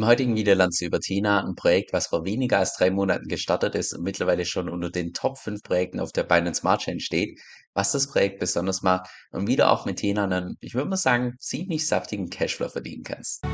Im heutigen Video lernst du über Tina, ein Projekt, was vor weniger als drei Monaten gestartet ist und mittlerweile schon unter den Top 5 Projekten auf der Binance Smart Chain steht, was das Projekt besonders macht und wie du auch mit Tina einen, ich würde mal sagen, ziemlich saftigen Cashflow verdienen kannst.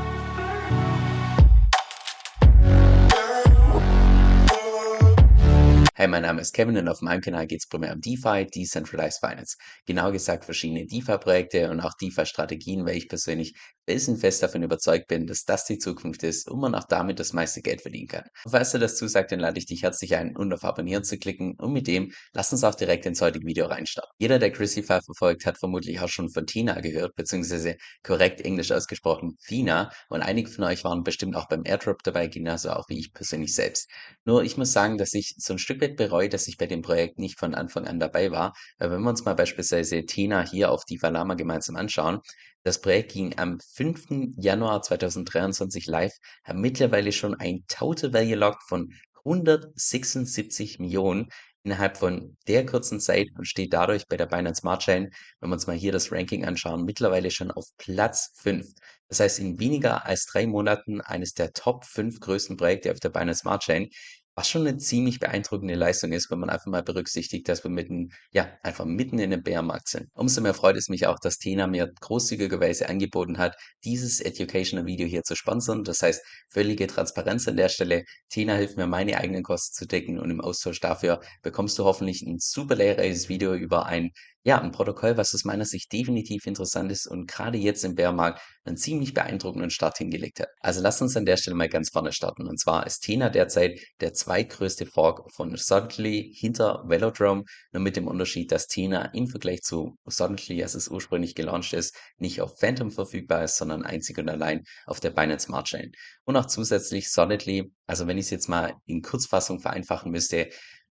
Hey, mein Name ist Kevin und auf meinem Kanal geht es primär um DeFi, Decentralized Finance. Genau gesagt verschiedene DeFi-Projekte und auch DeFi-Strategien, weil ich persönlich felsenfest davon überzeugt bin, dass das die Zukunft ist und man auch damit das meiste Geld verdienen kann. Und falls dir das zusagt, dann lade ich dich herzlich ein, um auf Abonnieren zu klicken und mit dem lass uns auch direkt ins heutige Video reinstarten. Jeder, der Chrisify verfolgt, hat vermutlich auch schon von Tina gehört, beziehungsweise korrekt englisch ausgesprochen Tina und einige von euch waren bestimmt auch beim Airdrop dabei, genauso auch wie ich persönlich selbst. Nur ich muss sagen, dass ich so ein Stück weit bereue, dass ich bei dem Projekt nicht von Anfang an dabei war, weil wenn wir uns mal beispielsweise Tina hier auf die Valama gemeinsam anschauen, das Projekt ging am 5. Januar 2023 live, hat mittlerweile schon ein Total Value Lock von 176 Millionen innerhalb von der kurzen Zeit und steht dadurch bei der Binance Smart Chain, wenn wir uns mal hier das Ranking anschauen, mittlerweile schon auf Platz 5. Das heißt, in weniger als drei Monaten eines der Top 5 größten Projekte auf der Binance Smart Chain. Was schon eine ziemlich beeindruckende Leistung ist, wenn man einfach mal berücksichtigt, dass wir mitten ja, einfach mitten in 'nem Bärenmarkt sind. Umso mehr freut es mich auch, dass Tena mir großzügigerweise angeboten hat, dieses Educational Video hier zu sponsern. Das heißt, völlige Transparenz an der Stelle. Tena hilft mir, meine eigenen Kosten zu decken und im Austausch dafür bekommst du hoffentlich ein super lehrreiches Video über ein ja, ein Protokoll, was aus meiner Sicht definitiv interessant ist und gerade jetzt im Bärmarkt einen ziemlich beeindruckenden Start hingelegt hat. Also lasst uns an der Stelle mal ganz vorne starten. Und zwar ist Tena derzeit der zweitgrößte Fork von Suddenly hinter Velodrome, nur mit dem Unterschied, dass Tena im Vergleich zu Suddenly, als es ursprünglich gelauncht ist, nicht auf Phantom verfügbar ist, sondern einzig und allein auf der Binance Smart Chain. Und auch zusätzlich Solidly, also wenn ich es jetzt mal in Kurzfassung vereinfachen müsste,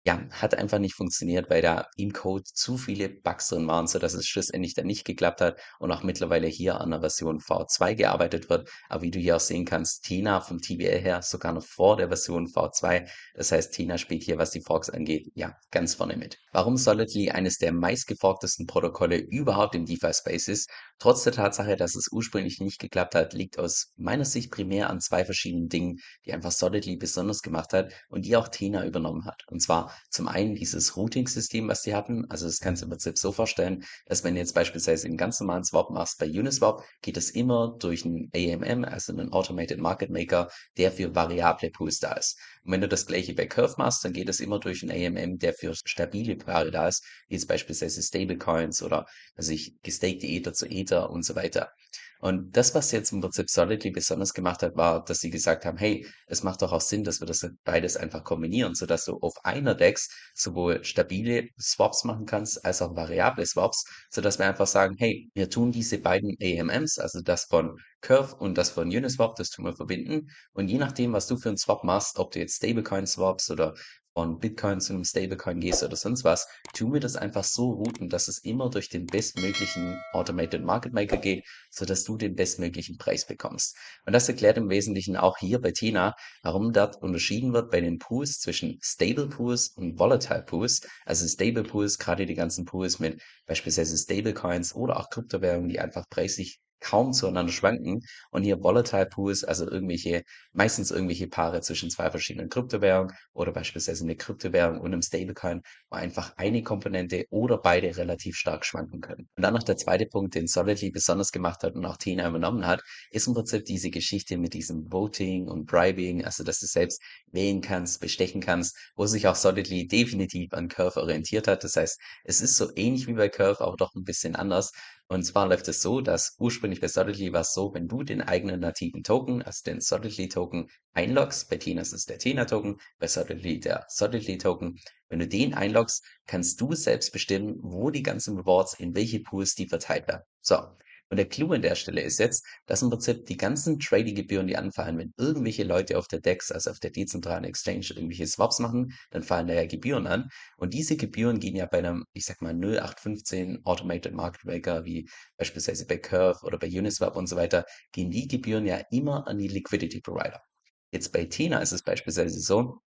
ja, hat einfach nicht funktioniert, weil da im Code zu viele Bugs drin waren, sodass es schlussendlich dann nicht geklappt hat und auch mittlerweile hier an der Version V2 gearbeitet wird. Aber wie du hier auch sehen kannst, Tina vom TBL her sogar noch vor der Version V2. Das heißt, Tina spielt hier, was die Forks angeht, ja, ganz vorne mit. Warum Solidly eines der meistgeforktesten Protokolle überhaupt im DeFi-Space ist, trotz der Tatsache, dass es ursprünglich nicht geklappt hat, liegt aus meiner Sicht primär an zwei verschiedenen Dingen, die einfach Solidly besonders gemacht hat und die auch Tina übernommen hat. Und zwar zum einen dieses Routing-System, was die hatten. Also das kannst du im Prinzip so vorstellen, dass wenn du jetzt beispielsweise einen ganz normalen Swap machst bei Uniswap, geht es immer durch einen AMM, also einen Automated Market Maker, der für variable Pools da ist. Und wenn du das gleiche bei Curve machst, dann geht es immer durch einen AMM, der für stabile Paare da ist, wie jetzt beispielsweise Stablecoins oder also ich gestakte Ether zu Ether und so weiter. Und das, was jetzt im Prinzip Solidly besonders gemacht hat, war, dass sie gesagt haben, hey, es macht doch auch Sinn, dass wir das beides einfach kombinieren, sodass du auf einer DEX sowohl stabile Swaps machen kannst, als auch variable Swaps, sodass wir einfach sagen, hey, wir tun diese beiden AMMs, also das von Curve und das von Uniswap, das tun wir verbinden. Und je nachdem, was du für einen Swap machst, ob du jetzt Stablecoin swaps oder von Bitcoin zu einem Stablecoin gehst oder sonst was, tun wir das einfach so routen, dass es immer durch den bestmöglichen Automated Market Maker geht, sodass du den bestmöglichen Preis bekommst. Und das erklärt im Wesentlichen auch hier bei Tina, warum dort unterschieden wird bei den Pools zwischen Stable Pools und Volatile Pools. Also Stable Pools, gerade die ganzen Pools mit beispielsweise Stablecoins oder auch Kryptowährungen, die einfach preislich kaum zueinander schwanken und hier Volatile Pools, also irgendwelche, meistens irgendwelche Paare zwischen zwei verschiedenen Kryptowährungen oder beispielsweise eine Kryptowährung und einem Stablecoin, wo einfach eine Komponente oder beide relativ stark schwanken können. Und dann noch der zweite Punkt, den Solidly besonders gemacht hat und auch Tina übernommen hat, ist im Prinzip diese Geschichte mit diesem Voting und Bribing, also dass du selbst wählen kannst, bestechen kannst, wo sich auch Solidly definitiv an Curve orientiert hat. Das heißt, es ist so ähnlich wie bei Curve, aber doch ein bisschen anders. Und zwar läuft es so, dass ursprünglich bei Solidly war es so, wenn du den eigenen nativen Token, also den Solidly Token einloggst, bei Tina ist es der Tina Token, bei Solidly der Solidly Token, wenn du den einloggst, kannst du selbst bestimmen, wo die ganzen Rewards in welche Pools die verteilt werden. So. Und der Clou an der Stelle ist jetzt, dass im Prinzip die ganzen Trading-Gebühren, die anfallen, wenn irgendwelche Leute auf der DEX, also auf der dezentralen Exchange, irgendwelche Swaps machen, dann fallen da ja Gebühren an. Und diese Gebühren gehen ja bei einem, ich sag mal, 0815 Automated Market Maker, wie beispielsweise bei Curve oder bei Uniswap und so weiter, gehen die Gebühren ja immer an die Liquidity Provider. Jetzt bei Tina ist es beispielsweise so,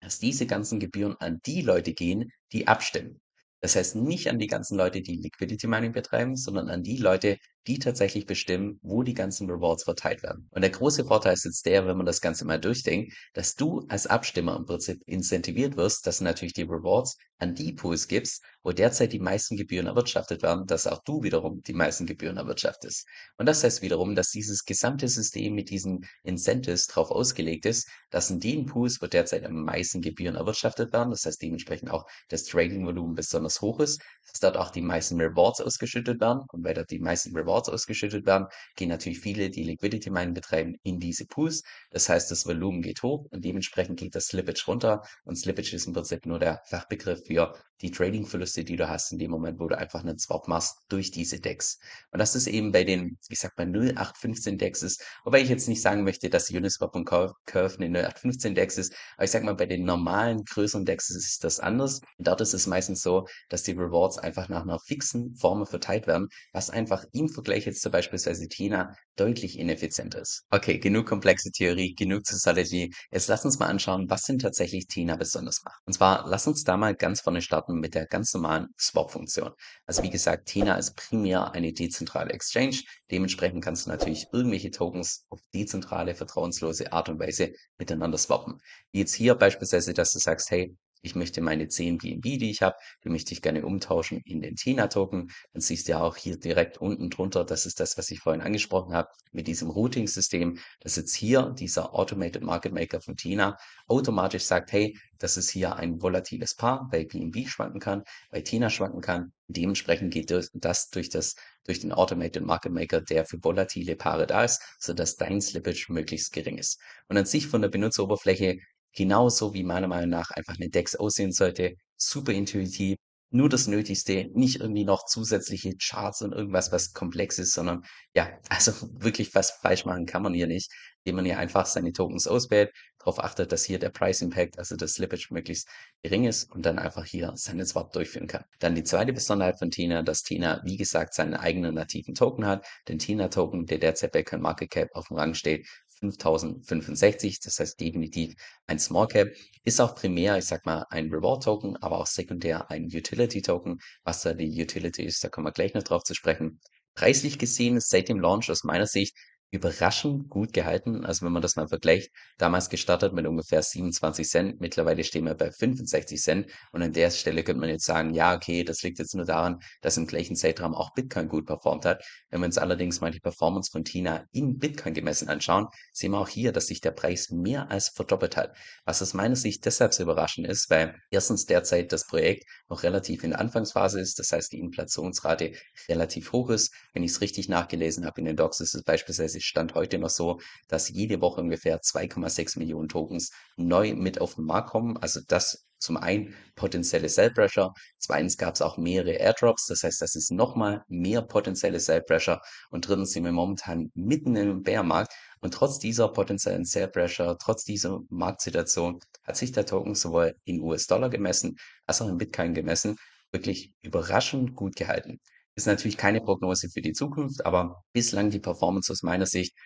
dass diese ganzen Gebühren an die Leute gehen, die abstimmen. Das heißt nicht an die ganzen Leute, die Liquidity Mining betreiben, sondern an die Leute, die tatsächlich bestimmen, wo die ganzen Rewards verteilt werden. Und der große Vorteil ist jetzt der, wenn man das Ganze mal durchdenkt, dass du als Abstimmer im Prinzip incentiviert wirst, dass du natürlich die Rewards an die Pools gibst, wo derzeit die meisten Gebühren erwirtschaftet werden, dass auch du wiederum die meisten Gebühren erwirtschaftest. Und das heißt wiederum, dass dieses gesamte System mit diesen Incentives darauf ausgelegt ist, dass in den Pools, wo derzeit am meisten Gebühren erwirtschaftet werden, das heißt dementsprechend auch das Trading-Volumen besonders hoch ist, dass dort auch die meisten Rewards ausgeschüttet werden. Und weil dort die meisten Rewards ausgeschüttet werden, gehen natürlich viele, die Liquidity Mining betreiben, in diese Pools. Das heißt, das Volumen geht hoch und dementsprechend geht das Slippage runter. Und Slippage ist im Prinzip nur der Fachbegriff für die Trading-Verluste, die du hast in dem Moment, wo du einfach einen Swap machst durch diese Decks. Und das ist eben bei den, ich sag mal, 0815 Decks ist, wobei ich jetzt nicht sagen möchte, dass Uniswap und Curve eine 0815 Decks ist, aber ich sag mal, bei den normalen, größeren Decks ist das anders. Dort ist es meistens so, dass die Rewards einfach nach einer fixen Formel verteilt werden, was einfach im Vergleich jetzt zu beispielsweise Tina deutlich ineffizienter ist. Okay, genug komplexe Theorie, genug zu Strategy. Jetzt lass uns mal anschauen, was denn tatsächlich Tina besonders macht. Und zwar, lass uns da mal ganz vorne starten mit der ganz normalen Swap-Funktion. Also wie gesagt, Tina ist primär eine dezentrale Exchange. Dementsprechend kannst du natürlich irgendwelche Tokens auf dezentrale, vertrauenslose Art und Weise miteinander swappen. Wie jetzt hier beispielsweise, dass du sagst, hey, ich möchte meine 10 BNB, die ich habe, die möchte ich gerne umtauschen in den TINA-Token. Dann siehst du ja auch hier direkt unten drunter, das ist das, was ich vorhin angesprochen habe, mit diesem Routing-System, dass jetzt hier dieser Automated Market Maker von TINA automatisch sagt, hey, das ist hier ein volatiles Paar, bei BNB schwanken kann, bei TINA schwanken kann. Dementsprechend geht das durch, das durch den Automated Market Maker, der für volatile Paare da ist, sodass dein Slippage möglichst gering ist. Und an sich von der Benutzeroberfläche Genauso wie meiner Meinung nach einfach eine DEX aussehen sollte. Super intuitiv, nur das Nötigste, nicht irgendwie noch zusätzliche Charts und irgendwas, was komplex ist, sondern ja, also wirklich was falsch machen kann man hier nicht, indem man hier einfach seine Tokens auswählt, darauf achtet, dass hier der Price Impact, also das Slippage möglichst gering ist und dann einfach hier seine Swap durchführen kann. Dann die zweite Besonderheit von Tina, dass Tina, wie gesagt, seinen eigenen nativen Token hat. Den Tina Token, der derzeit bei CoinMarketCap auf dem Rang steht, 5065, das heißt definitiv ein Small Cap, ist auch primär, ich sag mal, ein Reward Token, aber auch sekundär ein Utility Token. Was da die Utility ist, da kommen wir gleich noch drauf zu sprechen. Preislich gesehen ist seit dem Launch aus meiner Sicht überraschend gut gehalten. Also wenn man das mal vergleicht, damals gestartet mit ungefähr 27 Cent, mittlerweile stehen wir bei 65 Cent und an der Stelle könnte man jetzt sagen, ja, okay, das liegt jetzt nur daran, dass im gleichen Zeitraum auch Bitcoin gut performt hat. Wenn wir uns allerdings mal die Performance von Tina in Bitcoin gemessen anschauen, sehen wir auch hier, dass sich der Preis mehr als verdoppelt hat. Was aus meiner Sicht deshalb so überraschend ist, weil erstens derzeit das Projekt noch relativ in der Anfangsphase ist, das heißt die Inflationsrate relativ hoch ist. Wenn ich es richtig nachgelesen habe in den Docs, ist es beispielsweise ist Stand heute noch so, dass jede Woche ungefähr 2,6 Millionen Tokens neu mit auf den Markt kommen. Also das zum einen potenzielle Sell Pressure, zweitens gab es auch mehrere Airdrops, das heißt, das ist nochmal mehr potenzielle Sell Pressure und drittens sind wir momentan mitten im Bärmarkt und trotz dieser potenziellen Sell Pressure, trotz dieser Marktsituation hat sich der Token sowohl in US-Dollar gemessen als auch in Bitcoin gemessen wirklich überraschend gut gehalten. Ist natürlich keine Prognose für die Zukunft, aber bislang die Performance aus meiner Sicht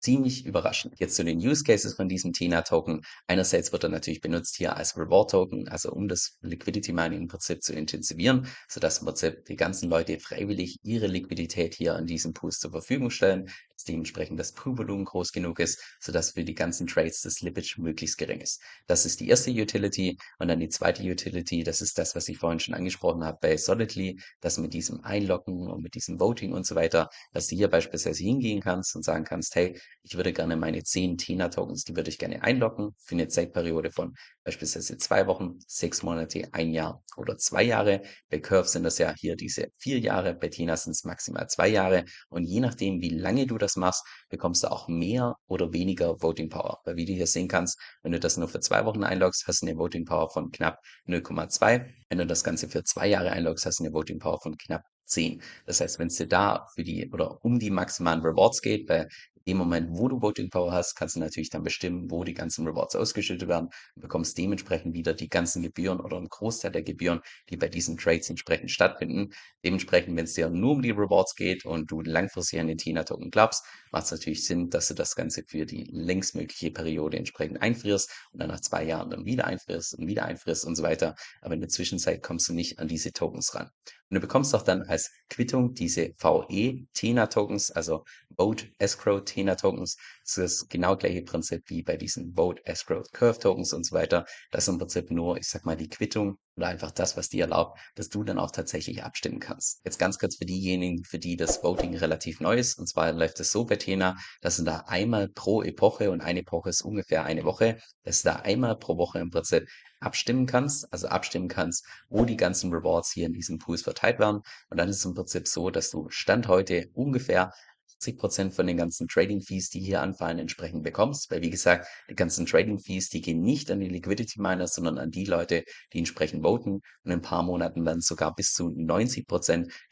ziemlich überraschend. Jetzt zu den Use Cases von diesem TINA-Token. Einerseits wird er natürlich benutzt hier als Reward-Token, also um das Liquidity Mining im Prinzip zu intensivieren, sodass im Prinzip die ganzen Leute freiwillig ihre Liquidität hier an diesen Pools zur Verfügung stellen, dementsprechend das Pool-Volumen groß genug ist, sodass für die ganzen Trades das Slippage möglichst gering ist. Das ist die erste Utility und dann die zweite Utility, das ist das, was ich vorhin schon angesprochen habe bei Solidly, dass mit diesem Einloggen und mit diesem Voting und so weiter, dass du hier beispielsweise hingehen kannst und sagen kannst, hey, ich würde gerne meine 10 TINA-Tokens, die würde ich gerne einloggen für eine Zeitperiode von beispielsweise zwei Wochen, sechs Monate, ein Jahr oder zwei Jahre. Bei Curve sind das ja hier diese vier Jahre, bei TINA sind es maximal zwei Jahre. Und je nachdem, wie lange du das machst, bekommst du auch mehr oder weniger Voting Power. Weil wie du hier sehen kannst, wenn du das nur für zwei Wochen einloggst, hast du eine Voting Power von knapp 0,2. Wenn du das Ganze für zwei Jahre einloggst, hast du eine Voting Power von knapp 10. Das heißt, wenn es dir da für die oder um die maximalen Rewards geht, weil Im Moment, wo du Voting Power hast, kannst du natürlich dann bestimmen, wo die ganzen Rewards ausgeschüttet werden und bekommst dementsprechend wieder die ganzen Gebühren oder einen Großteil der Gebühren, die bei diesen Trades entsprechend stattfinden. Dementsprechend, wenn es dir nur um die Rewards geht und du langfristig an den TINA-Token glaubst, macht es natürlich Sinn, dass du das Ganze für die längstmögliche Periode entsprechend einfrierst und dann nach zwei Jahren dann wieder einfrierst und wieder einfrierst und so weiter. Aber in der Zwischenzeit kommst du nicht an diese Tokens ran. Und du bekommst auch dann als Quittung diese VE TENA Tokens, also Vote Escrow TENA Tokens. Das ist das genau gleiche Prinzip wie bei diesen Vote Escrow Curve Tokens und so weiter. Das ist im Prinzip nur, ich sag mal, die Quittung oder einfach das, was dir erlaubt, dass du dann auch tatsächlich abstimmen kannst. Jetzt ganz kurz für diejenigen, für die das Voting relativ neu ist. Und zwar läuft es so bei TENA, dass du da einmal pro Epoche und eine Epoche ist ungefähr eine Woche, dass du da einmal pro Woche im Prinzip abstimmen kannst, also abstimmen kannst, wo die ganzen Rewards hier in diesen Pools verteilt werden. Und dann ist es im Prinzip so, dass du Stand heute ungefähr 80 von den ganzen Trading Fees, die hier anfallen, entsprechend bekommst. Weil wie gesagt, die ganzen Trading Fees, die gehen nicht an die Liquidity Miners, sondern an die Leute, die entsprechend voten. Und in ein paar Monaten werden sogar bis zu 90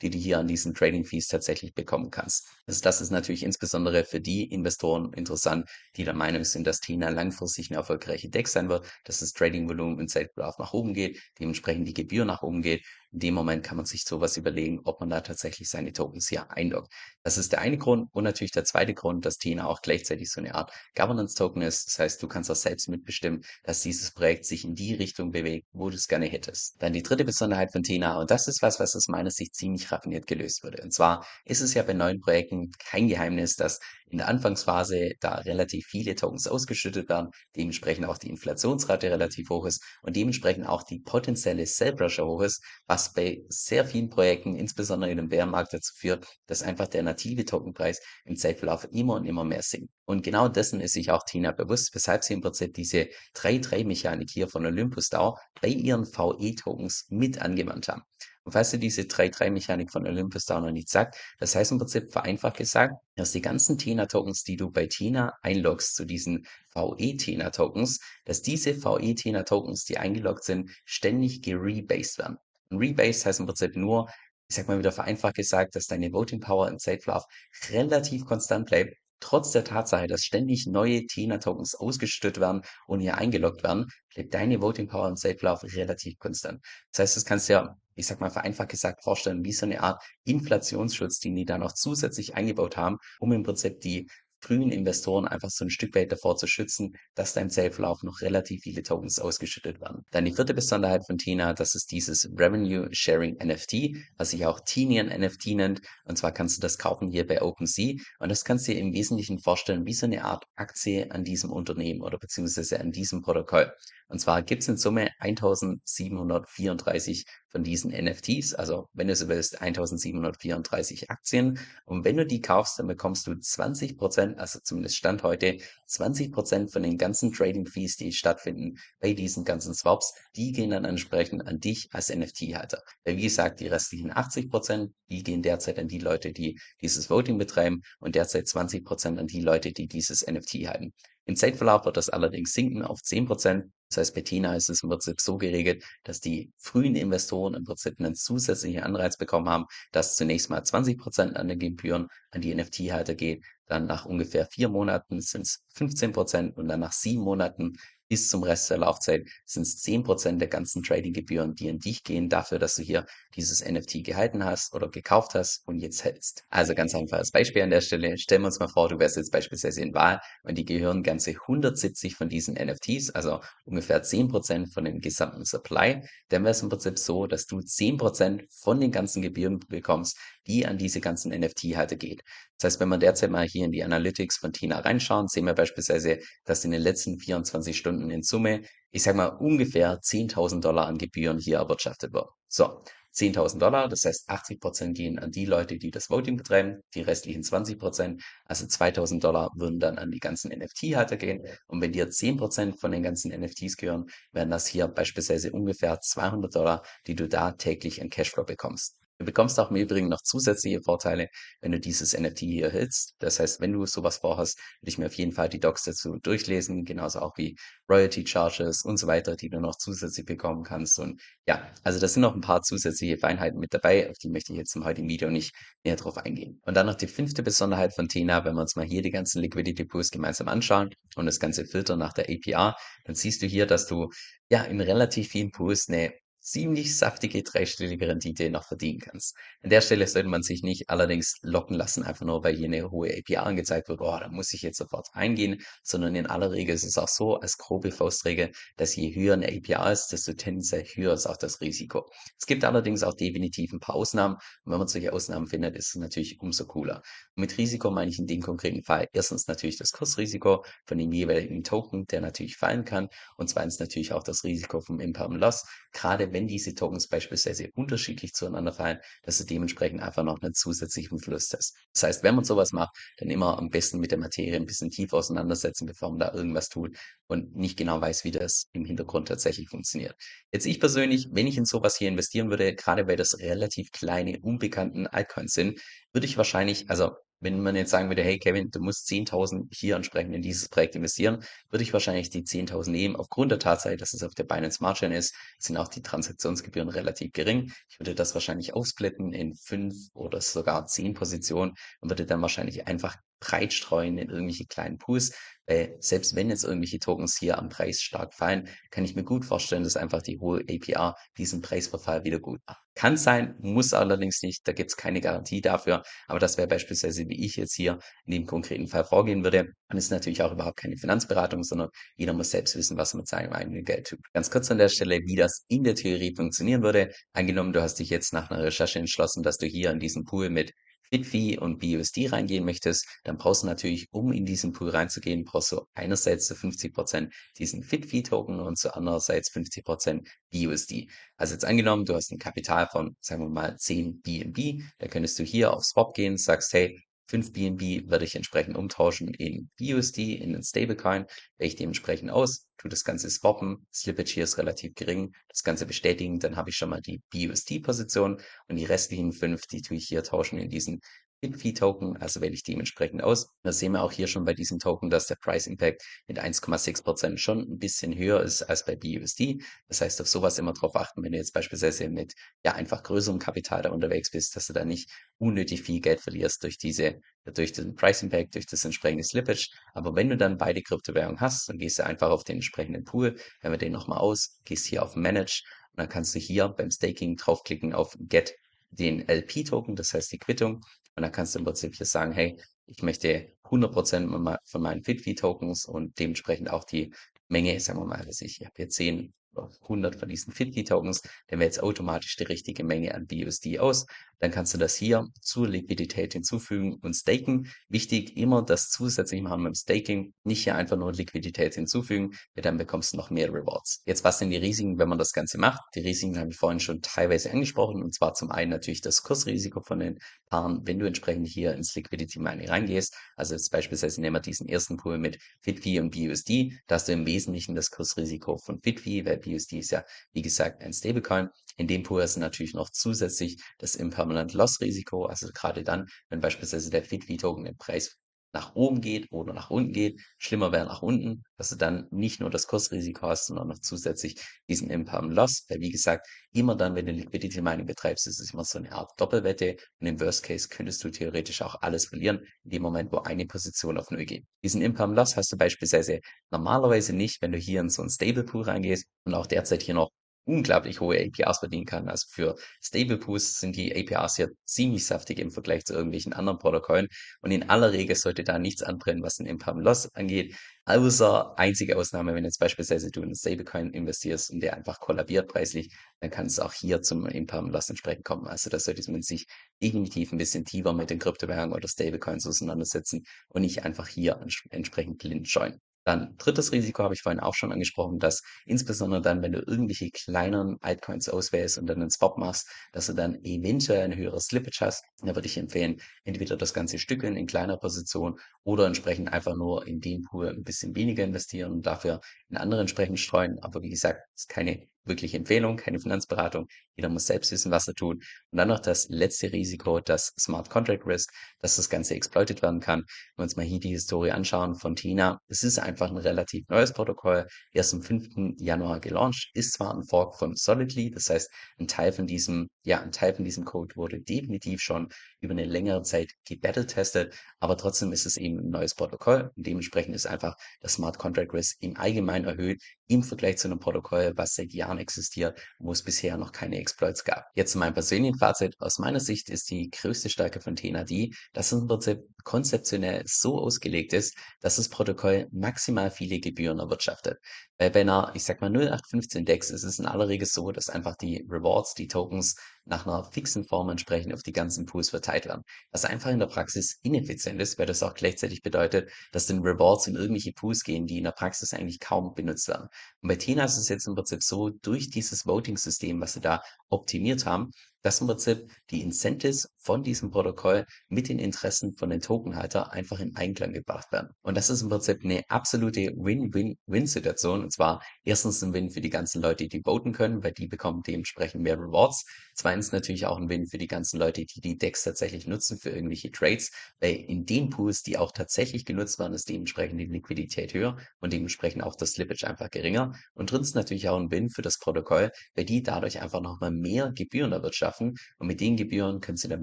die du hier an diesen Trading Fees tatsächlich bekommen kannst. Also das ist natürlich insbesondere für die Investoren interessant, die der Meinung sind, dass TINA langfristig eine erfolgreiche Deck sein wird, dass das Trading Volumen in Zeitbedarf nach oben geht, dementsprechend die Gebühr nach oben geht in dem Moment kann man sich sowas überlegen, ob man da tatsächlich seine Tokens hier einloggt. Das ist der eine Grund und natürlich der zweite Grund, dass Tina auch gleichzeitig so eine Art Governance-Token ist. Das heißt, du kannst auch selbst mitbestimmen, dass dieses Projekt sich in die Richtung bewegt, wo du es gerne hättest. Dann die dritte Besonderheit von Tina und das ist was, was aus meiner Sicht ziemlich raffiniert gelöst wurde. Und zwar ist es ja bei neuen Projekten kein Geheimnis, dass in der Anfangsphase da relativ viele Tokens ausgeschüttet werden, dementsprechend auch die Inflationsrate relativ hoch ist und dementsprechend auch die potenzielle Sell Pressure hoch ist, was bei sehr vielen Projekten, insbesondere in dem Bärenmarkt, dazu führt, dass einfach der native Tokenpreis im Zeitverlauf immer und immer mehr sinkt. Und genau dessen ist sich auch Tina bewusst, weshalb sie im Prinzip diese 3-3-Mechanik hier von Olympus DAO bei ihren VE-Tokens mit angewandt haben. Und falls du diese 3-3-Mechanik von Olympus da noch nicht sagt, das heißt im Prinzip vereinfacht gesagt, dass die ganzen TENA-Tokens, die du bei TENA einloggst zu diesen VE-TENA-Tokens, dass diese VE-TENA-Tokens, die eingeloggt sind, ständig gerebased werden. Und rebased heißt im Prinzip nur, ich sag mal wieder vereinfacht gesagt, dass deine Voting Power im Zeitverlauf relativ konstant bleibt, trotz der Tatsache, dass ständig neue TENA-Tokens ausgeschüttet werden und hier eingeloggt werden, bleibt deine Voting Power im Safe-Lauf relativ konstant. Das heißt, das kannst du ja, ich sag mal vereinfacht gesagt, vorstellen wie so eine Art Inflationsschutz, den die da noch zusätzlich eingebaut haben, um im Prinzip die frühen Investoren einfach so ein Stück weit davor zu schützen, dass da im Safe-Lauf noch relativ viele Tokens ausgeschüttet werden. Dann die vierte Besonderheit von Tina, das ist dieses Revenue Sharing NFT, was sich auch Tinian NFT nennt. Und zwar kannst du das kaufen hier bei OpenSea und das kannst du dir im Wesentlichen vorstellen wie so eine Art Aktie an diesem Unternehmen oder beziehungsweise an diesem Protokoll. Und zwar gibt es in Summe 1734 von diesen NFTs, also wenn du so willst, 1734 Aktien. Und wenn du die kaufst, dann bekommst du 20 Prozent, also zumindest Stand heute, 20 Prozent von den ganzen Trading Fees, die stattfinden bei diesen ganzen Swaps, die gehen dann entsprechend an dich als NFT-Halter. Wie gesagt, die restlichen 80 Prozent, die gehen derzeit an die Leute, die dieses Voting betreiben und derzeit 20 Prozent an die Leute, die dieses NFT halten. Im Zeitverlauf wird das allerdings sinken auf 10 Prozent. Das heißt, bei Tina ist es im Prinzip so geregelt, dass die frühen Investoren im Prinzip einen zusätzlichen Anreiz bekommen haben, dass zunächst mal 20 Prozent an den Gebühren an die NFT-Halter geht. Dann nach ungefähr vier Monaten sind es 15 Prozent und dann nach sieben Monaten bis zum Rest der Laufzeit sind es 10% der ganzen Trading-Gebühren, die an dich gehen, dafür, dass du hier dieses NFT gehalten hast oder gekauft hast und jetzt hältst. Also ganz einfaches Beispiel an der Stelle. Stellen wir uns mal vor, du wärst jetzt beispielsweise in Wahl und die gehören ganze 170 von diesen NFTs, also ungefähr 10% von dem gesamten Supply. Dann wäre es im Prinzip so, dass du 10% von den ganzen Gebühren bekommst, die an diese ganzen NFT-Halter geht. Das heißt, wenn wir derzeit mal hier in die Analytics von Tina reinschauen, sehen wir beispielsweise, dass in den letzten 24 Stunden in Summe, ich sag mal, ungefähr 10.000 Dollar an Gebühren hier erwirtschaftet wird. So. 10.000 Dollar, das heißt 80 Prozent gehen an die Leute, die das Voting betreiben, die restlichen 20 Prozent, also 2.000 Dollar würden dann an die ganzen NFT-Halter gehen und wenn dir 10 Prozent von den ganzen NFTs gehören, wären das hier beispielsweise ungefähr 200 Dollar, die du da täglich an Cashflow bekommst. Du bekommst auch im Übrigen noch zusätzliche Vorteile, wenn du dieses NFT hier hältst. Das heißt, wenn du sowas vorhast, würde ich mir auf jeden Fall die Docs dazu durchlesen, genauso auch wie Royalty Charges und so weiter, die du noch zusätzlich bekommen kannst. Und ja, also das sind noch ein paar zusätzliche Feinheiten mit dabei, auf die möchte ich jetzt im heutigen Video nicht näher drauf eingehen. Und dann noch die fünfte Besonderheit von Tena, wenn wir uns mal hier die ganzen Liquidity Pools gemeinsam anschauen und das ganze Filter nach der APR, dann siehst du hier, dass du ja in relativ vielen Pools eine ziemlich saftige dreistellige Rendite noch verdienen kannst. An der Stelle sollte man sich nicht allerdings locken lassen, einfach nur weil hier eine hohe APR angezeigt wird, oh, da muss ich jetzt sofort eingehen, sondern in aller Regel ist es auch so, als grobe Faustregel, dass je höher eine APR ist, desto tendenziell höher ist auch das Risiko. Es gibt allerdings auch definitiv ein paar Ausnahmen und wenn man solche Ausnahmen findet, ist es natürlich umso cooler. Und mit Risiko meine ich in dem konkreten Fall erstens natürlich das Kursrisiko von dem jeweiligen Token, der natürlich fallen kann und zweitens natürlich auch das Risiko vom Impermanent Loss, gerade wenn diese Tokens beispielsweise unterschiedlich zueinander fallen, dass du dementsprechend einfach noch einen zusätzlichen Fluss hast. Das heißt, wenn man sowas macht, dann immer am besten mit der Materie ein bisschen tiefer auseinandersetzen, bevor man da irgendwas tut und nicht genau weiß, wie das im Hintergrund tatsächlich funktioniert. Jetzt ich persönlich, wenn ich in sowas hier investieren würde, gerade weil das relativ kleine, unbekannten Altcoins sind, würde ich wahrscheinlich, also wenn man jetzt sagen würde, hey Kevin, du musst 10.000 hier entsprechend in dieses Projekt investieren, würde ich wahrscheinlich die 10.000 nehmen. Aufgrund der Tatsache, dass es auf der Binance Smart Chain ist, sind auch die Transaktionsgebühren relativ gering. Ich würde das wahrscheinlich aufsplitten in fünf oder sogar zehn Positionen und würde dann wahrscheinlich einfach breit streuen in irgendwelche kleinen Pools. Weil selbst wenn jetzt irgendwelche Tokens hier am Preis stark fallen, kann ich mir gut vorstellen, dass einfach die hohe APR diesen Preisverfall wieder gut macht. Kann sein, muss allerdings nicht, da gibt es keine Garantie dafür, aber das wäre beispielsweise, wie ich jetzt hier in dem konkreten Fall vorgehen würde. Und ist natürlich auch überhaupt keine Finanzberatung, sondern jeder muss selbst wissen, was er mit seinem eigenen Geld tut. Ganz kurz an der Stelle, wie das in der Theorie funktionieren würde. Angenommen, du hast dich jetzt nach einer Recherche entschlossen, dass du hier in diesem Pool mit Bitfee und BUSD reingehen möchtest, dann brauchst du natürlich, um in diesen Pool reinzugehen, brauchst du einerseits zu 50% diesen Fitfee-Token und zu andererseits 50% BUSD. Also jetzt angenommen, du hast ein Kapital von, sagen wir mal, 10 BNB, da könntest du hier auf Swap gehen, sagst, hey, 5 BNB werde ich entsprechend umtauschen in BUSD, in den Stablecoin, wähle ich dementsprechend aus, tu das Ganze swappen, Slippage hier ist relativ gering, das Ganze bestätigen, dann habe ich schon mal die BUSD-Position und die restlichen 5, die tue ich hier tauschen in diesen Bitfee-Token, also wähle ich dementsprechend aus. Da sehen wir auch hier schon bei diesem Token, dass der Price Impact mit 1,6% schon ein bisschen höher ist als bei BUSD. Das heißt, auf sowas immer drauf achten, wenn du jetzt beispielsweise mit ja einfach größerem Kapital da unterwegs bist, dass du da nicht unnötig viel Geld verlierst durch diese, durch den Price Impact, durch das entsprechende Slippage. Aber wenn du dann beide Kryptowährungen hast, dann gehst du einfach auf den entsprechenden Pool, wenn wir den nochmal aus, gehst hier auf Manage und dann kannst du hier beim Staking draufklicken auf Get den LP-Token, das heißt die Quittung, und dann kannst du im Prinzip hier sagen, hey, ich möchte 100% von meinen FitFi-Tokens und dementsprechend auch die Menge, sagen wir mal, ich, ich habe hier 10 100 von diesen Fitki-Tokens, dann wählt jetzt automatisch die richtige Menge an BUSD aus. Dann kannst du das hier zur Liquidität hinzufügen und staken. Wichtig, immer das zusätzlich machen beim Staking, nicht hier einfach nur Liquidität hinzufügen, denn dann bekommst du noch mehr Rewards. Jetzt, was sind die Risiken, wenn man das Ganze macht? Die Risiken habe ich vorhin schon teilweise angesprochen, und zwar zum einen natürlich das Kursrisiko von den Paaren, wenn du entsprechend hier ins Liquidity Mining reingehst. Also jetzt beispielsweise nehmen wir diesen ersten Pool mit FitFi und BUSD, da hast du im Wesentlichen das Kursrisiko von FitFi, weil BUSD ist ja, wie gesagt, ein Stablecoin. In dem Pool du natürlich noch zusätzlich das Impermanent Loss Risiko, also gerade dann, wenn beispielsweise der FitFi-Token im Preis nach oben geht oder nach unten geht. Schlimmer wäre nach unten, dass du dann nicht nur das Kursrisiko hast, sondern noch zusätzlich diesen Impermanent Loss. Weil wie gesagt, immer dann, wenn du Liquidity Mining betreibst, ist es immer so eine Art Doppelwette. Und im Worst Case könntest du theoretisch auch alles verlieren, in dem Moment, wo eine Position auf Null geht. Diesen Impermanent Loss hast du beispielsweise normalerweise nicht, wenn du hier in so einen Stable Pool reingehst und auch derzeit hier noch unglaublich hohe APRs verdienen kann. Also für Stable sind die APRs ja ziemlich saftig im Vergleich zu irgendwelchen anderen Protokollen. Und in aller Regel sollte da nichts anbrennen, was den Imperm Loss angeht. Außer einzige Ausnahme, wenn jetzt beispielsweise du in Stablecoin investierst und der einfach kollabiert preislich, dann kann es auch hier zum Imperm Loss entsprechend kommen. Also da sollte man sich definitiv ein bisschen tiefer mit den Kryptowährungen oder Stablecoins auseinandersetzen und nicht einfach hier entsprechend blind scheuen. Dann drittes Risiko habe ich vorhin auch schon angesprochen, dass insbesondere dann, wenn du irgendwelche kleineren Altcoins auswählst und dann einen Swap machst, dass du dann eventuell ein höheres Slippage hast. Da würde ich empfehlen, entweder das ganze stückeln in kleiner Position oder entsprechend einfach nur in den Pool ein bisschen weniger investieren und dafür in andere entsprechend streuen. Aber wie gesagt, Ist keine wirkliche Empfehlung, keine Finanzberatung. Jeder muss selbst wissen, was er tut. Und dann noch das letzte Risiko, das Smart Contract Risk, dass das Ganze exploited werden kann. Wenn wir uns mal hier die Historie anschauen von Tina, es ist einfach ein relativ neues Protokoll, erst am 5. Januar gelauncht, ist zwar ein Fork von Solidly, das heißt, ein Teil von diesem, ja, ein Teil von diesem Code wurde definitiv schon über eine längere Zeit gebattle-testet, aber trotzdem ist es eben ein neues Protokoll und dementsprechend ist einfach das Smart Contract Risk im Allgemeinen erhöht im Vergleich zu einem Protokoll, was seit Jahren existiert, wo es bisher noch keine Exploits gab. Jetzt mein persönlichen Fazit. Aus meiner Sicht ist die größte Stärke von TNAD, die, dass es im Prinzip konzeptionell so ausgelegt ist, dass das Protokoll maximal viele Gebühren erwirtschaftet. Weil bei einer, ich sag mal 0815 Dex ist es in aller Regel so, dass einfach die Rewards, die Tokens nach einer fixen Form entsprechend auf die ganzen Pools verteilt werden. Was einfach in der Praxis ineffizient ist, weil das auch gleichzeitig bedeutet, dass den Rewards in irgendwelche Pools gehen, die in der Praxis eigentlich kaum benutzt werden. Und bei Tina ist es jetzt im Prinzip so, durch dieses Voting-System, was sie da optimiert haben, dass im Prinzip die Incentives von diesem Protokoll mit den Interessen von den Tokenhalter einfach in Einklang gebracht werden. Und das ist im Prinzip eine absolute Win-Win-Win-Situation. Und zwar erstens ein Win für die ganzen Leute, die voten können, weil die bekommen dementsprechend mehr Rewards. Zweitens natürlich auch ein Win für die ganzen Leute, die die Decks tatsächlich nutzen für irgendwelche Trades, weil in den Pools, die auch tatsächlich genutzt werden, ist dementsprechend die Liquidität höher und dementsprechend auch das Slippage einfach geringer. Und drittens natürlich auch ein Win für das Protokoll, weil die dadurch einfach nochmal mehr Gebühren erwirtschaften schaffen. Und mit den Gebühren können Sie dann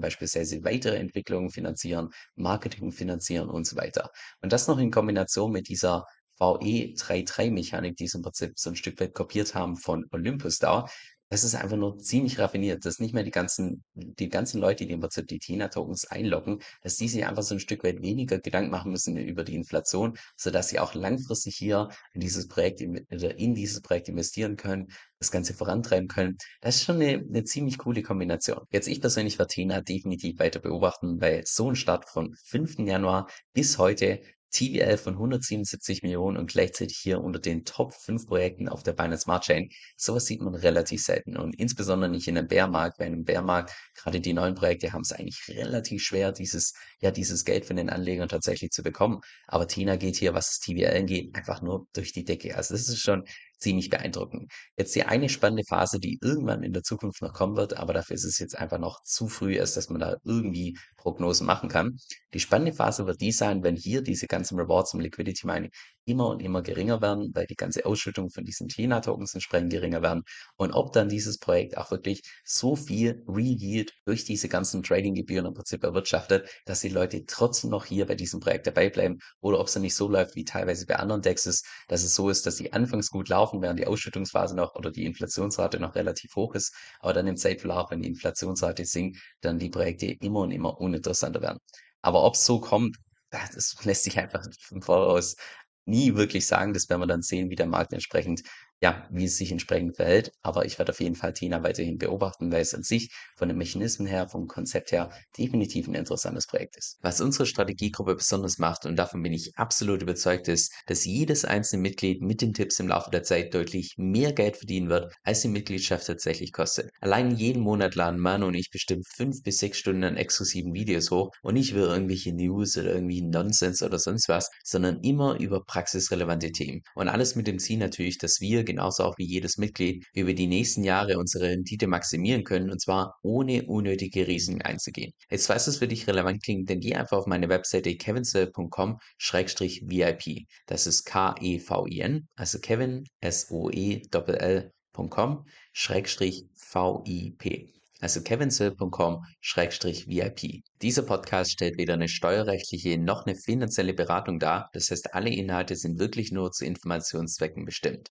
beispielsweise weitere Entwicklungen finanzieren, Marketing finanzieren und so weiter. Und das noch in Kombination mit dieser VE33-Mechanik, die sie im Prinzip so ein Stück weit kopiert haben von Olympus da, das ist einfach nur ziemlich raffiniert, dass nicht mehr die ganzen die ganzen Leute, die im Prinzip die TINA-Tokens einloggen, dass die sich einfach so ein Stück weit weniger Gedanken machen müssen über die Inflation, sodass sie auch langfristig hier in dieses Projekt in dieses Projekt investieren können, das Ganze vorantreiben können. Das ist schon eine 'ne ziemlich coole Kombination. Jetzt ich persönlich werde TINA definitiv weiter beobachten, weil so ein Start von 5. Januar bis heute TVL von 177 Millionen und gleichzeitig hier unter den Top 5 Projekten auf der Binance Smart Chain. Sowas sieht man relativ selten und insbesondere nicht in einem Bärmarkt. Weil in einem Bärmarkt, gerade die neuen Projekte haben es eigentlich relativ schwer, dieses, ja, dieses Geld von den Anlegern tatsächlich zu bekommen. Aber Tina geht hier, was das TVL angeht, einfach nur durch die Decke. Also das ist schon ziemlich beeindruckend. Jetzt die eine spannende Phase, die irgendwann in der Zukunft noch kommen wird, aber dafür ist es jetzt einfach noch zu früh, als dass man da irgendwie Prognosen machen kann. Die spannende Phase wird die sein, wenn hier diese ganzen Rewards im Liquidity Mining immer und immer geringer werden, weil die ganze Ausschüttung von diesen Tina-Tokens entsprechend geringer werden und ob dann dieses Projekt auch wirklich so viel Re-Yield durch diese ganzen Trading-Gebühren im Prinzip erwirtschaftet, dass die Leute trotzdem noch hier bei diesem Projekt dabei bleiben oder ob es dann nicht so läuft wie teilweise bei anderen Dexes, dass es so ist, dass die anfangs gut laufen, während die Ausschüttungsphase noch oder die Inflationsrate noch relativ hoch ist, aber dann im Zeitverlauf, wenn die Inflationsrate sinkt, dann die Projekte immer und immer uninteressanter werden. Aber ob es so kommt, das lässt sich einfach vom Voraus nie wirklich sagen. Das werden wir dann sehen, wie der Markt entsprechend ja, wie es sich entsprechend verhält. Aber ich werde auf jeden Fall Tina weiterhin beobachten, weil es an sich von den Mechanismen her, vom Konzept her definitiv ein interessantes Projekt ist. Was unsere Strategiegruppe besonders macht, und davon bin ich absolut überzeugt, ist, dass jedes einzelne Mitglied mit den Tipps im Laufe der Zeit deutlich mehr Geld verdienen wird, als die Mitgliedschaft tatsächlich kostet. Allein jeden Monat laden Manu und ich bestimmt fünf bis sechs Stunden an exklusiven Videos hoch und nicht über irgendwelche News oder irgendwie Nonsens oder sonst was, sondern immer über praxisrelevante Themen. Und alles mit dem Ziel natürlich, dass wir genauso auch wie jedes Mitglied, wie wir die nächsten Jahre unsere Rendite maximieren können und zwar ohne unnötige Risiken einzugehen. Jetzt falls es für dich relevant klingt, dann geh einfach auf meine Webseite kevinsel.com-vip. Das ist K-E-V-I-N, also Kevin, S-O-E-L-L.com, Schrägstrich V-I-P also kevinsil.com-vip. Dieser Podcast stellt weder eine steuerrechtliche noch eine finanzielle Beratung dar, das heißt alle Inhalte sind wirklich nur zu Informationszwecken bestimmt.